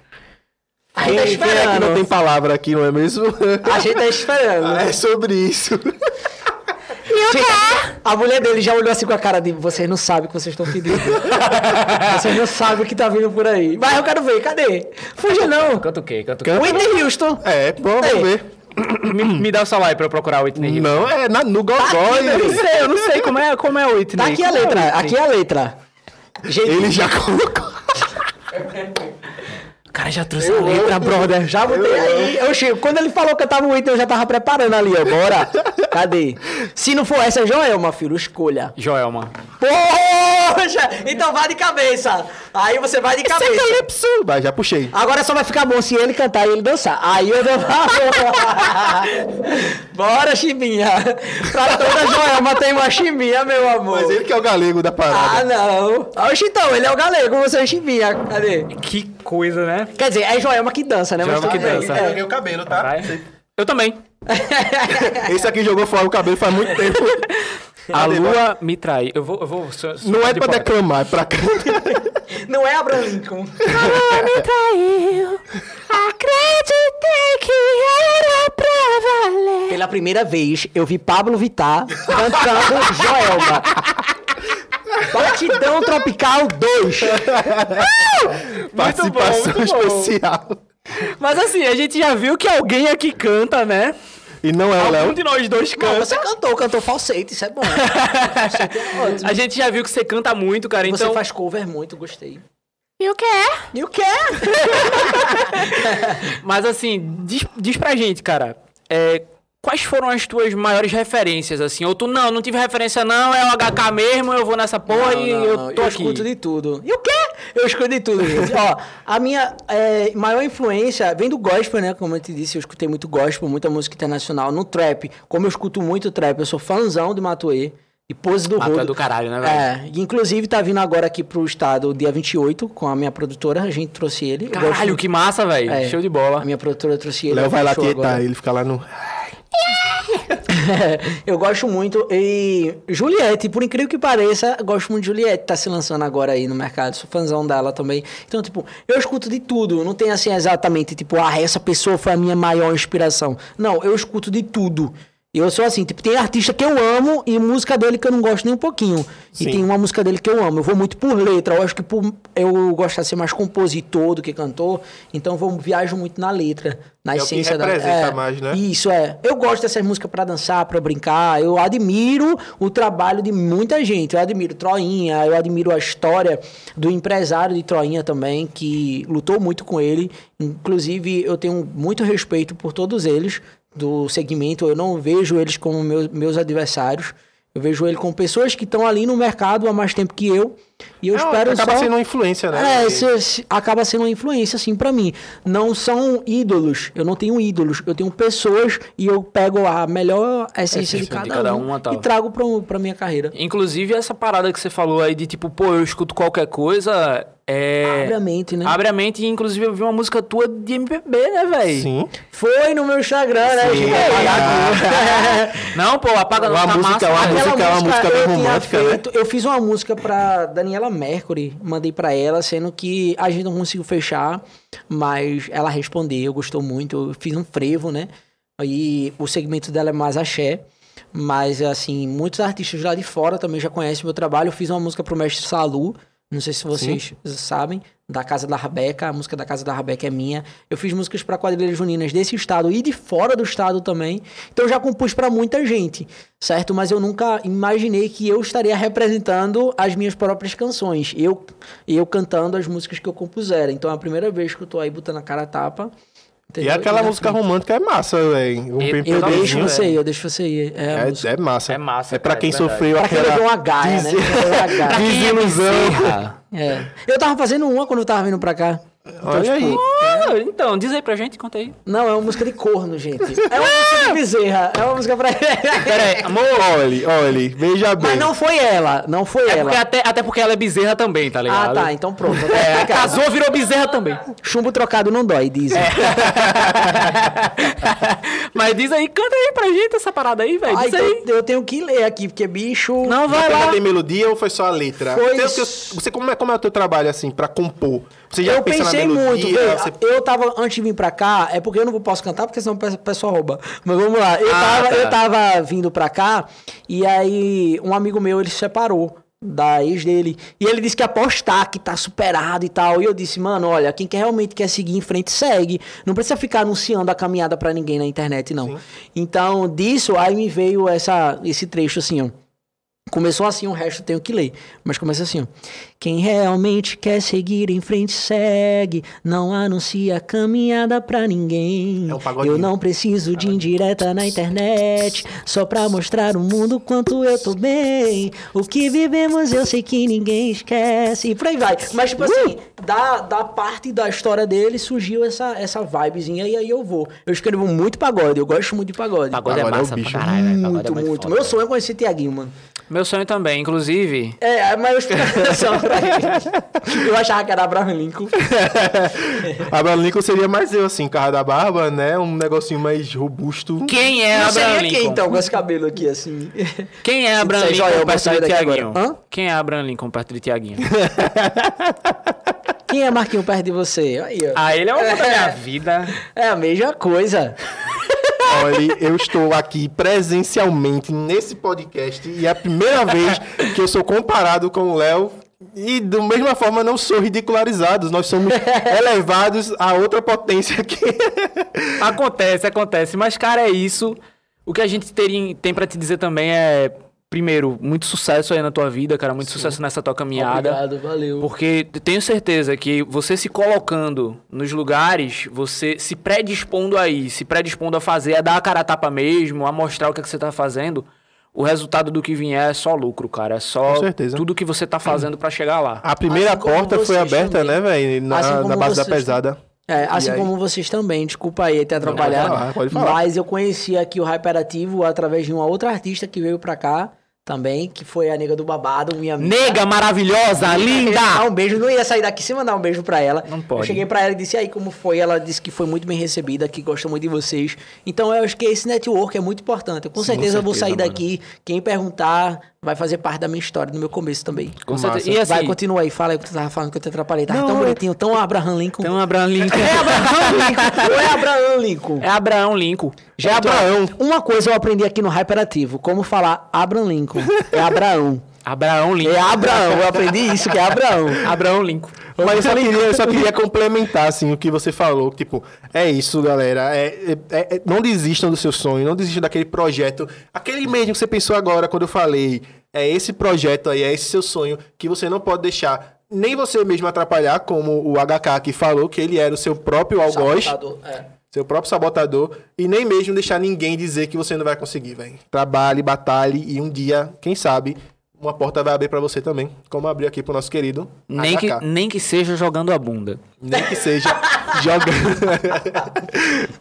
A gente Quem, tá quem é que esperando. não tem palavra aqui, não é mesmo? A gente tá esperando. é sobre isso. A mulher dele já olhou assim com a cara de vocês não sabem o que vocês estão pedindo. vocês não sabem o que tá vindo por aí. Mas eu quero ver, cadê? Fuja não. Canta o quê? Canta o quê? Whitney Houston. É, vamos Ei. ver. me, me dá o celular aí pra eu procurar o Whitney Houston. Não, é na, no Gogó. Eu não sei, eu não sei como é, como é o Whitney. Tá aqui a Como é letra, Whitney? aqui é a letra. Gente, ele já colocou. O cara já trouxe a letra, brother. já botei aí. Eu chego. Quando ele falou que eu tava o Whitney, eu já tava preparando ali, ó. Bora. Cadê? Se não for essa, Joelma, filho, escolha. Joelma. Poxa! Então vai de cabeça. Aí você vai de cabeça. Calypso. Vai, já puxei. Agora só vai ficar bom se ele cantar e ele dançar. Aí eu dou. Bora, chimbinha. Pra toda Joelma tem uma chimbinha, meu amor. Mas ele que é o galego da Ah, parada. não. Oxe, então, ele é o galego, você é chimbinha. Cadê? Que coisa, né? Quer dizer, é Joelma que dança, né? Joelma Mas que tudo bem. dança. Eu É. joguei o cabelo, tá? Eu também. Esse aqui jogou fora o cabelo faz muito tempo. A lua me trai. Eu vou. Eu vou só- só Não é de pra poeta. declamar, é pra. Não é Abraham Lincoln. me traiu. Acreditei que era pra valer. Pela primeira vez, eu vi Pablo Vittar cantando Joelma. Batidão Tropical 2. Participação muito bom. especial. Mas assim, a gente já viu que alguém aqui canta, né? E não é o Algum Léo. de nós dois Não, canta. você cantou, cantou falsete, isso é bom. Falsete é. A gente já viu que você canta muito, cara. Você Então, faz cover muito, gostei. E o quê? E o quê? mas assim, diz, diz pra gente, cara. é, quais foram as tuas maiores referências, assim? Ou tu, não, não tive referência não, é o HK mesmo, eu vou nessa porra e eu tô eu aqui. escuto de tudo. E o quê? Eu escuto de tudo, gente. Ó, a minha é, maior influência vem do gospel, né? Como eu te disse, eu escutei muito gospel, muita música internacional. No trap, como eu escuto muito trap, eu sou fãzão de Matuê. E Pose do Ah, tu é Rodo. do caralho, né, velho? É, inclusive tá vindo agora aqui pro estado dia 28 com a minha produtora, a gente trouxe ele. Caralho, que massa, velho. É. Show de bola. A minha produtora trouxe ele. Léo eu vai lá tietar, agora. ele fica lá no. eu gosto muito. E Juliette, por incrível que pareça, gosto muito de Juliette. Tá se lançando agora aí no mercado. Sou fãzão dela também. Então, tipo, eu escuto de tudo. Não tem assim exatamente, tipo, ah, essa pessoa foi a minha maior inspiração. Não, eu escuto de tudo. Eu sou assim, tipo, tem artista que eu amo e música dele que eu não gosto nem um pouquinho. Sim. E tem uma música dele que eu amo. Eu vou muito por letra. Eu acho que por eu gosto de ser mais compositor do que cantor. Então eu vou, viajo muito na letra, na É o que essência da representa mais, né? Isso é. Eu gosto dessas músicas pra dançar, pra brincar. Eu admiro o trabalho de muita gente. Eu admiro Troinha, eu admiro a história do empresário de Troinha também, que lutou muito com ele. Inclusive, eu tenho muito respeito por todos eles do segmento. Eu não vejo eles como meus, meus adversários. Eu vejo ele com pessoas que estão ali no mercado há mais tempo que eu. E eu É, espero acaba só... sendo uma influência, né? É, esse- acaba sendo uma influência, assim, pra mim. Não são ídolos. Eu não tenho ídolos. Eu tenho pessoas e eu pego a melhor essência de de cada, cada um uma, e trago pra, pra minha carreira. Inclusive, essa parada que você falou aí de tipo, pô, eu escuto qualquer coisa. É. Abre a mente, né? Abre a mente, e inclusive eu vi uma música tua de MPB, né, velho? Sim. Foi no meu Instagram, né, Sim, é. Não, pô, apaga não, Uma tá música, massa, uma música- é uma música bem romântica, né? feito, eu fiz uma música pra Daniela Mercury, mandei pra ela, sendo que a gente não conseguiu fechar, mas ela respondeu, gostou muito, eu fiz um frevo, né? Aí o segmento dela é mais axé, mas assim, muitos artistas lá de fora também já conhecem meu trabalho. Eu fiz uma música pro mestre Salu, não sei se vocês sabem, da Casa da Rabeca, a música da Casa da Rabeca é minha. Eu fiz músicas pra quadrilhas juninas desse estado e de fora do estado também. Então eu já compus pra muita gente, certo? Mas eu nunca imaginei que eu estaria representando as minhas próprias canções. Eu eu cantando as músicas que eu compusera. Então é a primeira vez que eu tô aí botando a cara a tapa. E aquela música frente. romântica é massa, velho. Um Eu- Eu deixo você ir, eu deixo você ir. É. É, é massa. É massa, É pra cara, quem é sofreu Pra quem aquela levou né? des- Quem levou uma gaia. desilusão. É. Eu tava fazendo uma quando eu tava vindo pra cá. Então, Olha tipo, aí. Ah, então, diz aí pra gente, conta aí. Não, é uma música de corno, gente. É uma música de bezerra. É uma música pra. Pera aí, amor. Olhe, olhe, veja bem. Mas não foi ela. Não foi É ela. porque até, até porque ela é bezerra também, tá Ah, ligado? tá. Então pronto. É, casou, virou bezerra também. Chumbo trocado não dói, dizem. Mas diz aí, canta aí pra gente essa parada aí, velho. Ah, Diz aí. eu tenho que ler aqui, porque bicho. Não, vai lá. tem melodia ou foi só a letra? Foi Você, você- como, é, como é o teu trabalho, assim, pra compor? Você já eu pensa pensei na melodia? muito, velho. você- Eu tava, antes de vir pra cá, é porque eu não posso cantar, porque senão o pe- o pessoal rouba. Mas vamos lá. Eu, Ah, tava, tá. eu tava vindo pra cá, e aí um amigo meu, ele se separou da ex dele. E ele disse que apostar, que tá superado e tal. E eu disse, mano, olha, quem quer, realmente quer seguir em frente, segue. Não precisa ficar anunciando a caminhada pra ninguém na internet, não. Então, disso, aí me veio essa, esse trecho assim, ó. Começou assim, o resto eu tenho que ler. Mas começa assim, ó. Quem realmente quer seguir em frente, segue. Não anuncia caminhada pra ninguém. É eu não preciso de indireta na internet. Só pra mostrar o mundo quanto eu tô bem. O que vivemos eu sei que ninguém esquece. E por aí vai. Mas, tipo assim, da, da parte da história dele surgiu essa, essa vibezinha. E aí eu vou. Eu escrevo muito pagode. Eu gosto muito de pagode. Pagode é Pagode é o massa pra bicho. caralho, velho. Pagode é Muito, muito. foda, Meu sonho é conhecer Tiaguinho, mano. Meu sonho também, inclusive. É, mas eu explico atenção pra ele. Eu achava que era Abraham Lincoln. Abraham Lincoln seria mais eu, assim, carro da barba, né? Um negocinho mais robusto. Quem é Não Abraham seria Lincoln? quem, então, com esse cabelo aqui, assim? Quem é Abraham Lincoln vai perto de Tiaguinho? Quem é Abraham Lincoln perto de Tiaguinho? Quem é Marquinho perto de você? Aí, ó. ah, ele é o amor da minha vida. É a mesma coisa. Olha, eu estou aqui presencialmente nesse podcast e é a primeira vez que eu sou comparado com o Léo e da mesma forma não sou ridicularizado. Nós somos elevados a outra potência aqui. Acontece, acontece. Mas, cara, é isso. O que a gente teria, tem pra te dizer também é, primeiro, muito sucesso aí na tua vida, cara. Muito sucesso nessa tua caminhada. Obrigado, valeu. Porque tenho certeza que você se colocando nos lugares, você se predispondo aí, se predispondo a fazer, a dar a cara a tapa mesmo, a mostrar o que, é que você tá fazendo, o resultado do que vier é só lucro, cara. É só Com certeza. tudo que você tá fazendo pra chegar lá. A primeira Assim porta foi aberta, também. né, velho? Na, Assim na base da pesada. É, assim aí? como vocês também, desculpa aí ter atrapalhado. falar, pode falar. Mas eu conheci aqui o Hyperativo através de uma outra artista que veio pra cá também, que foi a nega do babado, minha amiga. Nega maravilhosa, Dar linda! um beijo, não ia sair daqui sem mandar um beijo pra ela. Não pode. Eu cheguei pra ela e disse "E aí como foi. Ela disse que foi muito bem recebida, que gosta muito de vocês. Então eu acho que esse network é muito importante. Eu, com certeza, eu vou sair certeza, daqui. Quem perguntar vai fazer parte da minha história, do meu começo também. Com Massa. certeza. E assim, vai, continua aí. Fala aí o que tu tava falando que eu te atrapalhei. Tava Não, tão é- bonitinho, tão Abraham Lincoln. um Abraham Lincoln. É Abraham Lincoln. Ou é Abraham Lincoln? É Abraão Lincoln. Já é Abraão. Uma coisa eu aprendi aqui no Hyperativo. Como falar Abraham Lincoln. É Abraão. Abraão Lincoln. É Abraão. Eu aprendi isso, que é Abraão. Abraão Lincoln. Mas eu só, queria, eu só queria complementar, assim, o que você falou. Tipo, é isso, galera. É, é- é- não desistam do seu sonho, não desistam daquele projeto. Aquele mesmo que você pensou agora, quando eu falei. É esse projeto aí, é esse seu sonho, que você não pode deixar nem você mesmo atrapalhar, como o HK aqui falou, que ele era o seu próprio algoz. Sabotador, é. Seu próprio sabotador. E nem mesmo deixar ninguém dizer que você não vai conseguir, velho. Trabalhe, batalhe e um dia, quem sabe, uma porta vai abrir pra você também. Como abriu aqui pro nosso querido Nem que, nem que seja jogando a bunda. Nem que seja jogando.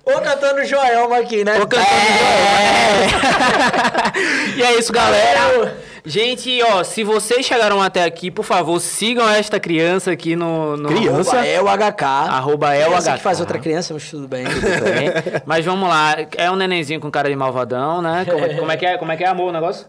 Ou cantando Joelma aqui, né? Tô cantando e é isso, galera. Gente, ó, se vocês chegaram até aqui, por favor, sigam esta criança aqui no... no Criança? Arroba É o HK. Arroba é o HK. que faz outra criança, mas tudo bem. Tudo bem. Mas vamos lá, é um nenenzinho com cara de malvadão, né? Como, como é que é? Como é que é, amor, o negócio?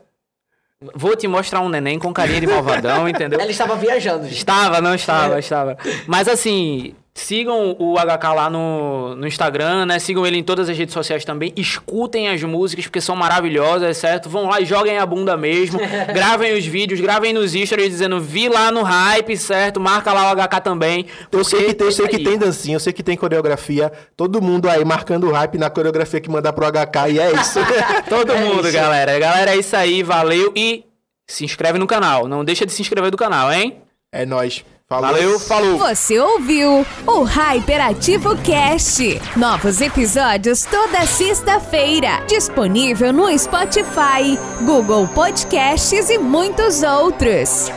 Vou te mostrar um neném com carinha de malvadão, entendeu? Ela estava viajando. gente. Estava, não estava, estava. Mas assim, sigam o HK lá no, no Instagram, né? Sigam ele em todas as redes sociais também. Escutem as músicas, porque são maravilhosas, certo? Vão lá e joguem a bunda mesmo. gravem os vídeos, gravem nos stories dizendo vi lá no hype, certo? Marca lá o HK também. Eu sei que tem, eu sei porque que é tem dancinha, eu sei que tem coreografia. Todo mundo aí marcando o hype na coreografia que mandar pro HK e é isso. Todo É mundo, isso. galera. Galera, é isso aí, valeu e se inscreve no canal. Não deixa de se inscrever do canal, hein? é nóis. Falou. Valeu, falou! Você ouviu o Hyperativo Cast. Novos episódios toda sexta-feira. Disponível no Spotify, Google Podcasts e muitos outros.